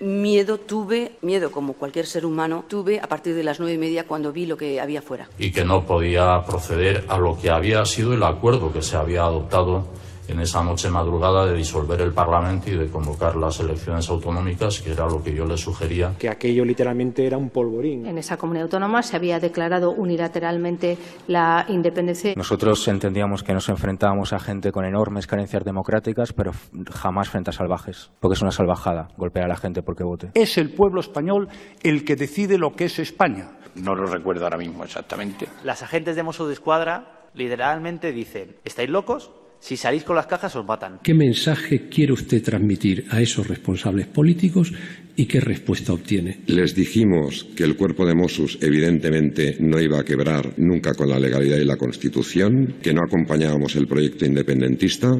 Miedo tuve, miedo como cualquier ser humano, tuve a partir de las nueve y media cuando vi lo que había fuera. Y que no podía proceder a lo que había sido el acuerdo que se había adoptado en esa noche madrugada de disolver el Parlamento y de convocar las elecciones autonómicas, que era lo que yo le sugería. Que aquello literalmente era un polvorín. En esa comunidad autónoma se había declarado unilateralmente la independencia. Nosotros entendíamos que nos enfrentábamos a gente con enormes carencias democráticas, pero jamás frente a salvajes, porque es una salvajada golpear a la gente porque vote. Es el pueblo español el que decide lo que es España. No lo recuerdo ahora mismo exactamente. Las agentes de Mossos de Escuadra literalmente dicen, ¿estáis locos? Si salís con las cajas os matan. ¿Qué mensaje quiere usted transmitir a esos responsables políticos y qué respuesta obtiene? Les dijimos que el cuerpo de Mossos evidentemente no iba a quebrar nunca con la legalidad y la Constitución, que no acompañábamos el proyecto independentista.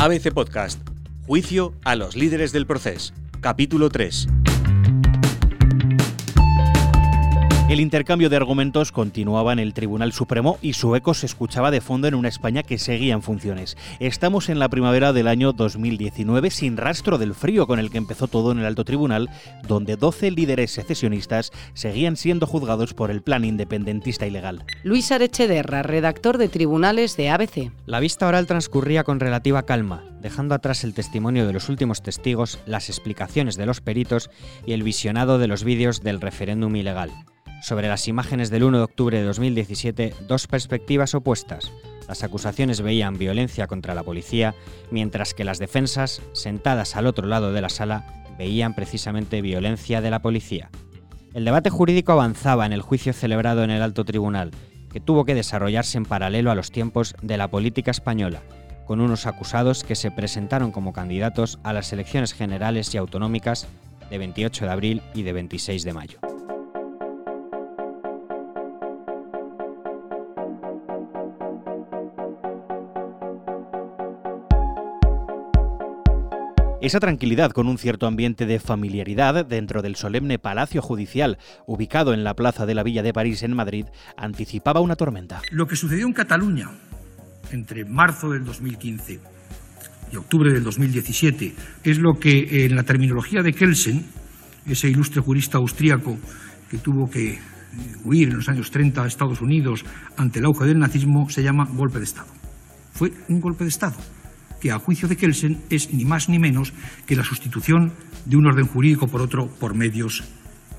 ABC Podcast. Juicio a los líderes del proceso. Capítulo 3. El intercambio de argumentos continuaba en el Tribunal Supremo y su eco se escuchaba de fondo en una España que seguía en funciones. Estamos en la primavera del año 2019 sin rastro del frío con el que empezó todo en el Alto Tribunal, donde 12 líderes secesionistas seguían siendo juzgados por el plan independentista ilegal. Luis Arechederra, redactor de Tribunales de ABC. La vista oral transcurría con relativa calma, dejando atrás el testimonio de los últimos testigos, las explicaciones de los peritos y el visionado de los vídeos del referéndum ilegal sobre las imágenes del 1 de octubre de 2017 dos perspectivas opuestas. Las acusaciones veían violencia contra la policía, mientras que las defensas, sentadas al otro lado de la sala, veían precisamente violencia de la policía. El debate jurídico avanzaba en el juicio celebrado en el alto tribunal, que tuvo que desarrollarse en paralelo a los tiempos de la política española, con unos acusados que se presentaron como candidatos a las elecciones generales y autonómicas de 28 de abril y de 26 de mayo. Esa tranquilidad con un cierto ambiente de familiaridad dentro del solemne Palacio Judicial, ubicado en la Plaza de la Villa de París en Madrid, anticipaba una tormenta. Lo que sucedió en Cataluña entre marzo del 2015 y octubre del 2017 es lo que en la terminología de Kelsen, ese ilustre jurista austríaco que tuvo que huir en los años 30 a Estados Unidos ante el auge del nazismo, se llama golpe de Estado. Fue un golpe de Estado que a juicio de Kelsen es ni más ni menos que la sustitución de un orden jurídico por otro por medios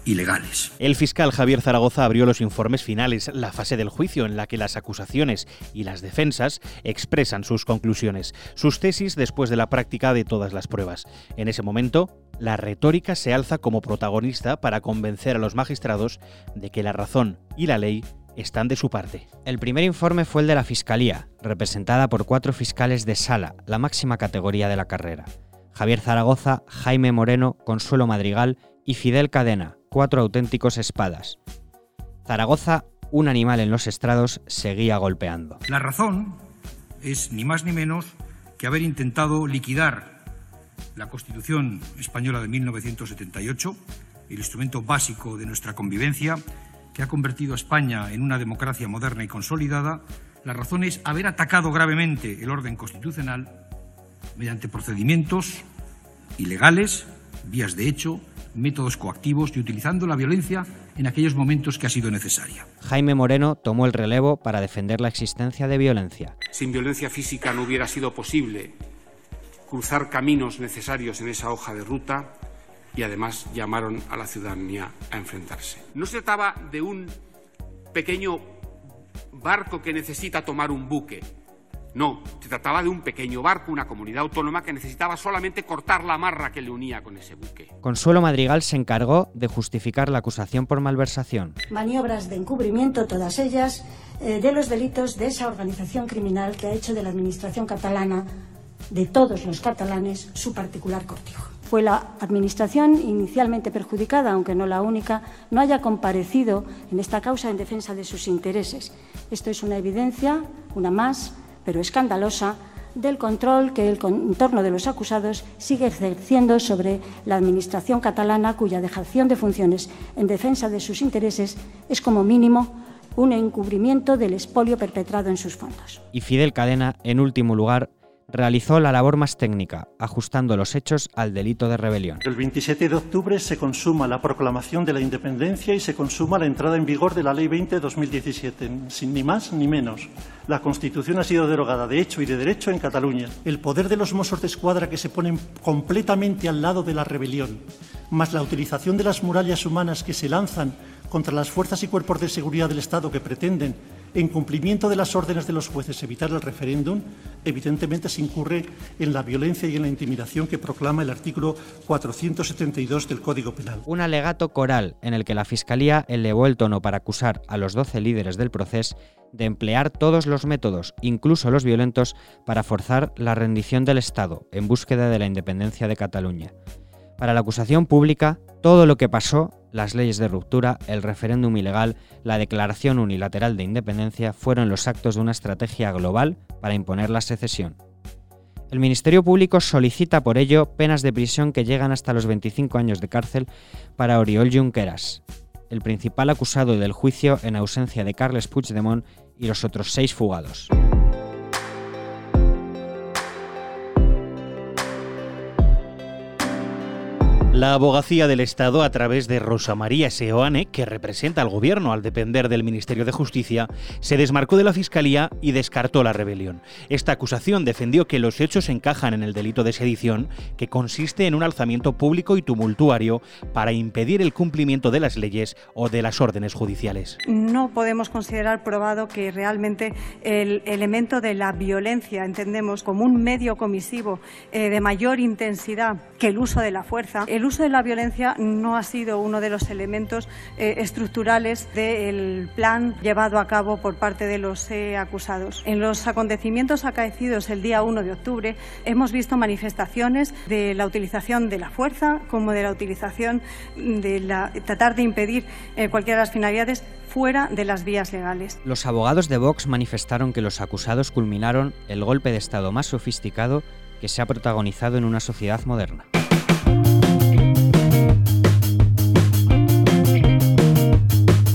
ilegales. El fiscal Javier Zaragoza abrió los informes finales, la fase del juicio en la que las acusaciones y las defensas expresan sus conclusiones, sus tesis después de la práctica de todas las pruebas. En ese momento, la retórica se alza como protagonista para convencer a los magistrados de que la razón y la ley están de su parte. El primer informe fue el de la Fiscalía, representada por cuatro fiscales de sala, la máxima categoría de la carrera. Javier Zaragoza, Jaime Moreno, Consuelo Madrigal y Fidel Cadena, cuatro auténticos espadas. Zaragoza, un animal en los estrados, seguía golpeando. La razón es ni más ni menos que haber intentado liquidar la Constitución española de 1978, el instrumento básico de nuestra convivencia, que ha convertido a España en una democracia moderna y consolidada, la razón es haber atacado gravemente el orden constitucional mediante procedimientos ilegales, vías de hecho, métodos coactivos y utilizando la violencia en aquellos momentos que ha sido necesaria. Jaime Moreno tomó el relevo para defender la existencia de violencia. Sin violencia física no hubiera sido posible cruzar caminos necesarios en esa hoja de ruta y además llamaron a la ciudadanía a enfrentarse. No se trataba de un pequeño barco que necesita tomar un buque. No, se trataba de un pequeño barco, una comunidad autónoma que necesitaba solamente cortar la amarra que le unía con ese buque. Consuelo Madrigal se encargó de justificar la acusación por malversación. Maniobras de encubrimiento, todas ellas, eh, de los delitos de esa organización criminal que ha hecho de la Administración catalana, de todos los catalanes, su particular cortijo fue la Administración inicialmente perjudicada, aunque no la única, no haya comparecido en esta causa en defensa de sus intereses. Esto es una evidencia, una más, pero escandalosa, del control que el entorno de los acusados sigue ejerciendo sobre la Administración catalana, cuya dejación de funciones en defensa de sus intereses es como mínimo un encubrimiento del expolio perpetrado en sus fondos. Y Fidel Cadena, en último lugar, realizó la labor más técnica, ajustando los hechos al delito de rebelión. El 27 de octubre se consuma la proclamación de la independencia y se consuma la entrada en vigor de la Ley 20 de 2017, sin ni más ni menos. La Constitución ha sido derogada de hecho y de derecho en Cataluña. El poder de los Mossos de Escuadra que se ponen completamente al lado de la rebelión, más la utilización de las murallas humanas que se lanzan contra las fuerzas y cuerpos de seguridad del Estado que pretenden en cumplimiento de las órdenes de los jueces evitar el referéndum, evidentemente se incurre en la violencia y en la intimidación que proclama el artículo 472 del Código Penal. Un alegato coral en el que la Fiscalía elevó el tono para acusar a los 12 líderes del proceso de emplear todos los métodos, incluso los violentos, para forzar la rendición del Estado en búsqueda de la independencia de Cataluña. Para la acusación pública, todo lo que pasó, las leyes de ruptura, el referéndum ilegal, la declaración unilateral de independencia, fueron los actos de una estrategia global para imponer la secesión. El Ministerio Público solicita por ello penas de prisión que llegan hasta los 25 años de cárcel para Oriol Junqueras, el principal acusado del juicio en ausencia de Carles Puigdemont y los otros seis fugados. La abogacía del Estado, a través de Rosa María Seoane, que representa al Gobierno al depender del Ministerio de Justicia, se desmarcó de la Fiscalía y descartó la rebelión. Esta acusación defendió que los hechos encajan en el delito de sedición, que consiste en un alzamiento público y tumultuario para impedir el cumplimiento de las leyes o de las órdenes judiciales. No podemos considerar probado que realmente el elemento de la violencia, entendemos, como un medio comisivo eh, de mayor intensidad que el uso de la fuerza, uso de la violencia no ha sido uno de los elementos eh, estructurales del plan llevado a cabo por parte de los eh, acusados. En los acontecimientos acaecidos el día 1 de octubre hemos visto manifestaciones de la utilización de la fuerza como de la utilización de la, tratar de impedir eh, cualquiera de las finalidades fuera de las vías legales. Los abogados de Vox manifestaron que los acusados culminaron el golpe de Estado más sofisticado que se ha protagonizado en una sociedad moderna.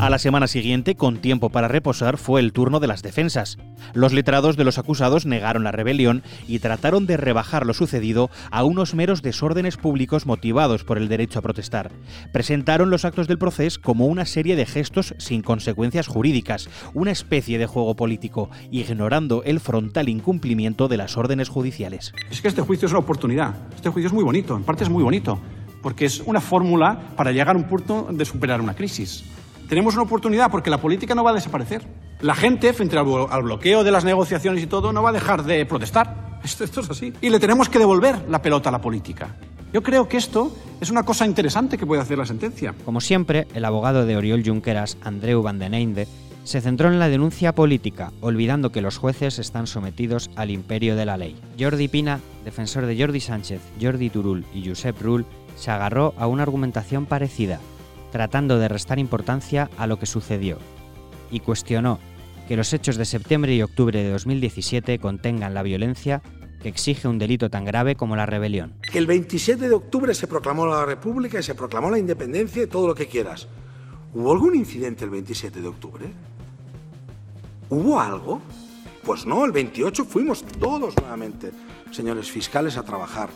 A la semana siguiente, con tiempo para reposar, fue el turno de las defensas. Los letrados de los acusados negaron la rebelión y trataron de rebajar lo sucedido a unos meros desórdenes públicos motivados por el derecho a protestar. Presentaron los actos del proceso como una serie de gestos sin consecuencias jurídicas, una especie de juego político, ignorando el frontal incumplimiento de las órdenes judiciales. Es que este juicio es una oportunidad. Este juicio es muy bonito, en parte es muy bonito, porque es una fórmula para llegar a un punto de superar una crisis. Tenemos una oportunidad porque la política no va a desaparecer. La gente, frente al, bloqueo de las negociaciones y todo, no va a dejar de protestar. Esto, esto es así. Y le tenemos que devolver la pelota a la política. Yo creo que esto es una cosa interesante que puede hacer la sentencia. Como siempre, el abogado de Oriol Junqueras, Andreu Van den Einde, se centró en la denuncia política, olvidando que los jueces están sometidos al imperio de la ley. Jordi Pina, defensor de Jordi Sánchez, Jordi Turul y Josep Rull, se agarró a una argumentación parecida, tratando de restar importancia a lo que sucedió, y cuestionó que los hechos de septiembre y octubre de 2017 contengan la violencia que exige un delito tan grave como la rebelión. Que el 27 de octubre se proclamó la República y se proclamó la independencia y todo lo que quieras. ¿Hubo algún incidente el 27 de octubre? ¿Hubo algo? Pues no, el 28 fuimos todos nuevamente, señores fiscales, a trabajar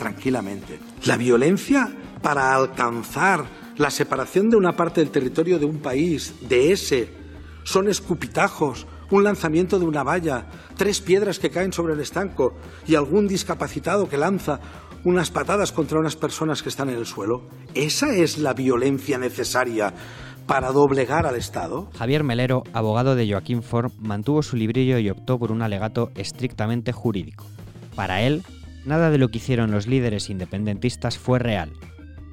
tranquilamente. La violencia para alcanzar la separación de una parte del territorio de un país, de ese, son escupitajos, un lanzamiento de una valla, tres piedras que caen sobre el estanco y algún discapacitado que lanza unas patadas contra unas personas que están en el suelo. ¿Esa es la violencia necesaria para doblegar al Estado? Javier Melero, abogado de Joaquín Form, mantuvo su librillo y optó por un alegato estrictamente jurídico. Para él, nada de lo que hicieron los líderes independentistas fue real,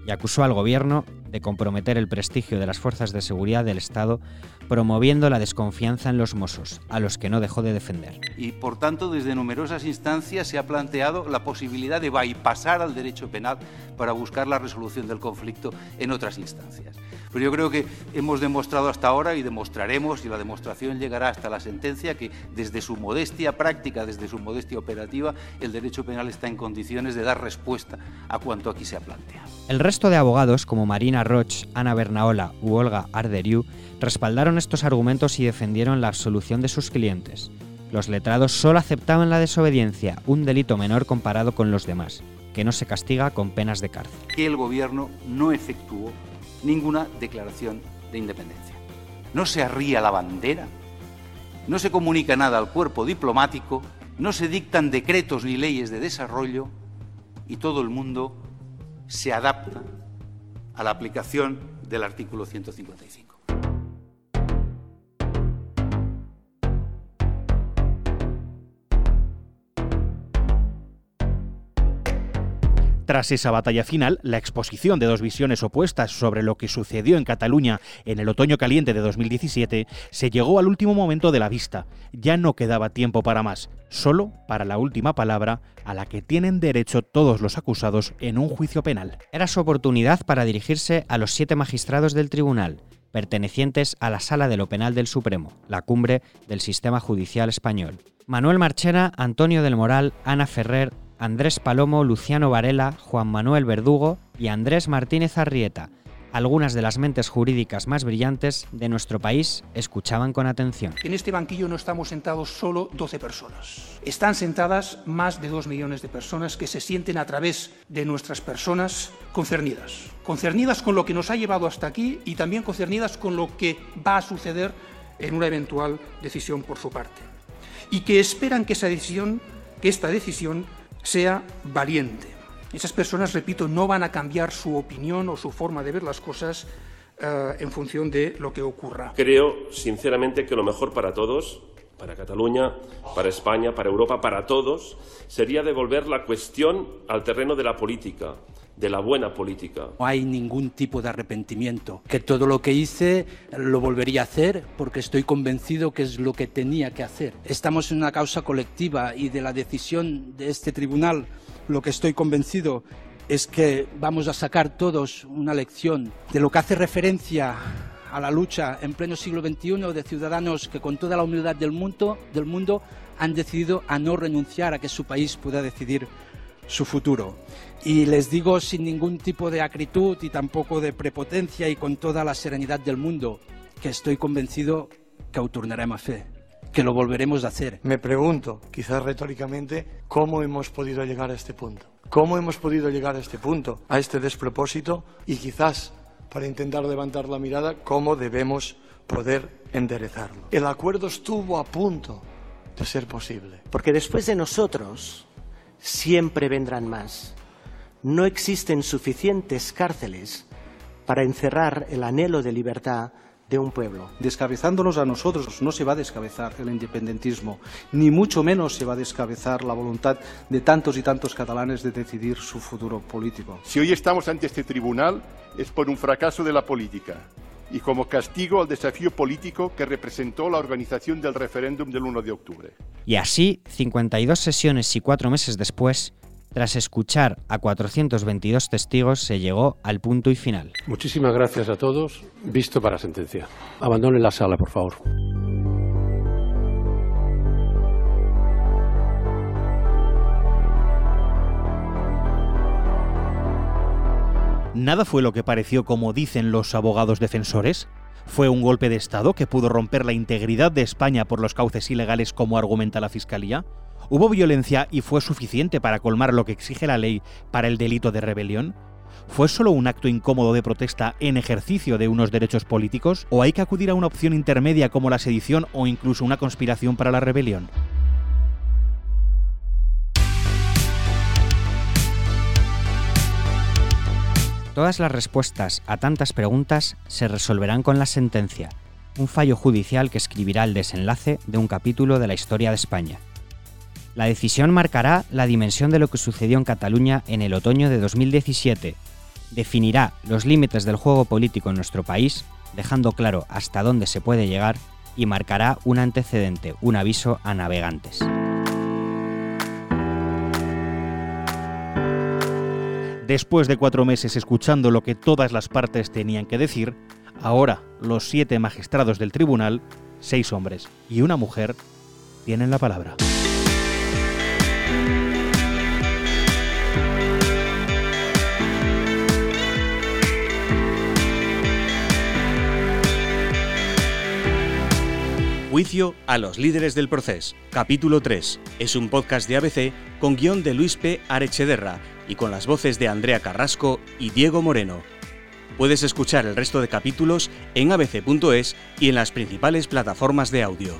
y acusó al gobierno de comprometer el prestigio de las fuerzas de seguridad del Estado, promoviendo la desconfianza en los mozos, a los que no dejó de defender. Y por tanto, desde numerosas instancias se ha planteado la posibilidad de bypasar al derecho penal para buscar la resolución del conflicto en otras instancias. Pero yo creo que hemos demostrado hasta ahora y demostraremos, y la demostración llegará hasta la sentencia, que desde su modestia práctica, desde su modestia operativa, el derecho penal está en condiciones de dar respuesta a cuanto aquí se ha planteado. El resto de abogados, como Marina Roch, Ana Bernaola u Olga Arderiu, respaldaron estos argumentos y defendieron la absolución de sus clientes. Los letrados solo aceptaban la desobediencia, un delito menor comparado con los demás, que no se castiga con penas de cárcel. Que el gobierno no efectuó ninguna declaración de independencia. No se arría la bandera, no se comunica nada al cuerpo diplomático, no se dictan decretos ni leyes de desarrollo y todo el mundo se adapta a la aplicación del artículo 155. Tras esa batalla final, la exposición de dos visiones opuestas sobre lo que sucedió en Cataluña en el otoño caliente de 2017 se llegó al último momento de la vista. Ya no quedaba tiempo para más, solo para la última palabra a la que tienen derecho todos los acusados en un juicio penal. Era su oportunidad para dirigirse a los siete magistrados del tribunal, pertenecientes a la Sala de lo Penal del Supremo, la cumbre del sistema judicial español. Manuel Marchena, Antonio del Moral, Ana Ferrer, Andrés Palomo, Luciano Varela, Juan Manuel Verdugo y Andrés Martínez Arrieta, algunas de las mentes jurídicas más brillantes de nuestro país escuchaban con atención. En este banquillo no estamos sentados solo 12 personas. Están sentadas más de 2 millones de personas que se sienten a través de nuestras personas concernidas. Concernidas con lo que nos ha llevado hasta aquí y también concernidas con lo que va a suceder en una eventual decisión por su parte. Y que esperan que esa decisión, que esta decisión sea valiente. Esas personas, repito, no van a cambiar su opinión o su forma de ver las cosas uh, en función de lo que ocurra. Creo, sinceramente, que lo mejor para todos, para Cataluña, para España, para Europa, para todos, sería devolver la cuestión al terreno de la política, de la buena política. No hay ningún tipo de arrepentimiento, que todo lo que hice lo volvería a hacer porque estoy convencido que es lo que tenía que hacer. Estamos en una causa colectiva y de la decisión de este tribunal lo que estoy convencido es que vamos a sacar todos una lección de lo que hace referencia a la lucha en pleno siglo XXI de ciudadanos que con toda la humildad del mundo, han decidido a no renunciar a que su país pueda decidir su futuro. Y les digo sin ningún tipo de acritud y tampoco de prepotencia y con toda la serenidad del mundo que estoy convencido que ho tornarem a que lo volveremos a hacer. Me pregunto, quizás retóricamente, cómo hemos podido llegar a este punto. ¿Cómo hemos podido llegar a este punto, a este despropósito? Y quizás, para intentar levantar la mirada, cómo debemos poder enderezarlo. El acuerdo estuvo a punto de ser posible. Porque después de nosotros, siempre vendrán más. No existen suficientes cárceles para encerrar el anhelo de libertad de un pueblo. Descabezándonos a nosotros no se va a descabezar el independentismo, ni mucho menos se va a descabezar la voluntad de tantos y tantos catalanes de decidir su futuro político. Si hoy estamos ante este tribunal es por un fracaso de la política y como castigo al desafío político que representó la organización del referéndum del 1 de octubre. Y así, 52 sesiones y cuatro meses después, tras escuchar a 422 testigos, se llegó al punto y final. Muchísimas gracias a todos. Visto para sentencia. Abandonen la sala, por favor. ¿Nada fue lo que pareció como dicen los abogados defensores? ¿Fue un golpe de Estado que pudo romper la integridad de España por los cauces ilegales como argumenta la Fiscalía? ¿Hubo violencia y fue suficiente para colmar lo que exige la ley para el delito de rebelión? ¿Fue solo un acto incómodo de protesta en ejercicio de unos derechos políticos? ¿O hay que acudir a una opción intermedia como la sedición o incluso una conspiración para la rebelión? Todas las respuestas a tantas preguntas se resolverán con la sentencia, un fallo judicial que escribirá el desenlace de un capítulo de la historia de España. La decisión marcará la dimensión de lo que sucedió en Cataluña en el otoño de 2017, definirá los límites del juego político en nuestro país, dejando claro hasta dónde se puede llegar y marcará un antecedente, un aviso a navegantes. Después de cuatro meses escuchando lo que todas las partes tenían que decir, ahora los siete magistrados del tribunal, seis hombres y una mujer, tienen la palabra. Juicio a los líderes del proceso. Capítulo 3. Es un podcast de ABC con guion de Luis P. Arechederra y con las voces de Andrea Carrasco y Diego Moreno. Puedes escuchar el resto de capítulos en abc.es y en las principales plataformas de audio.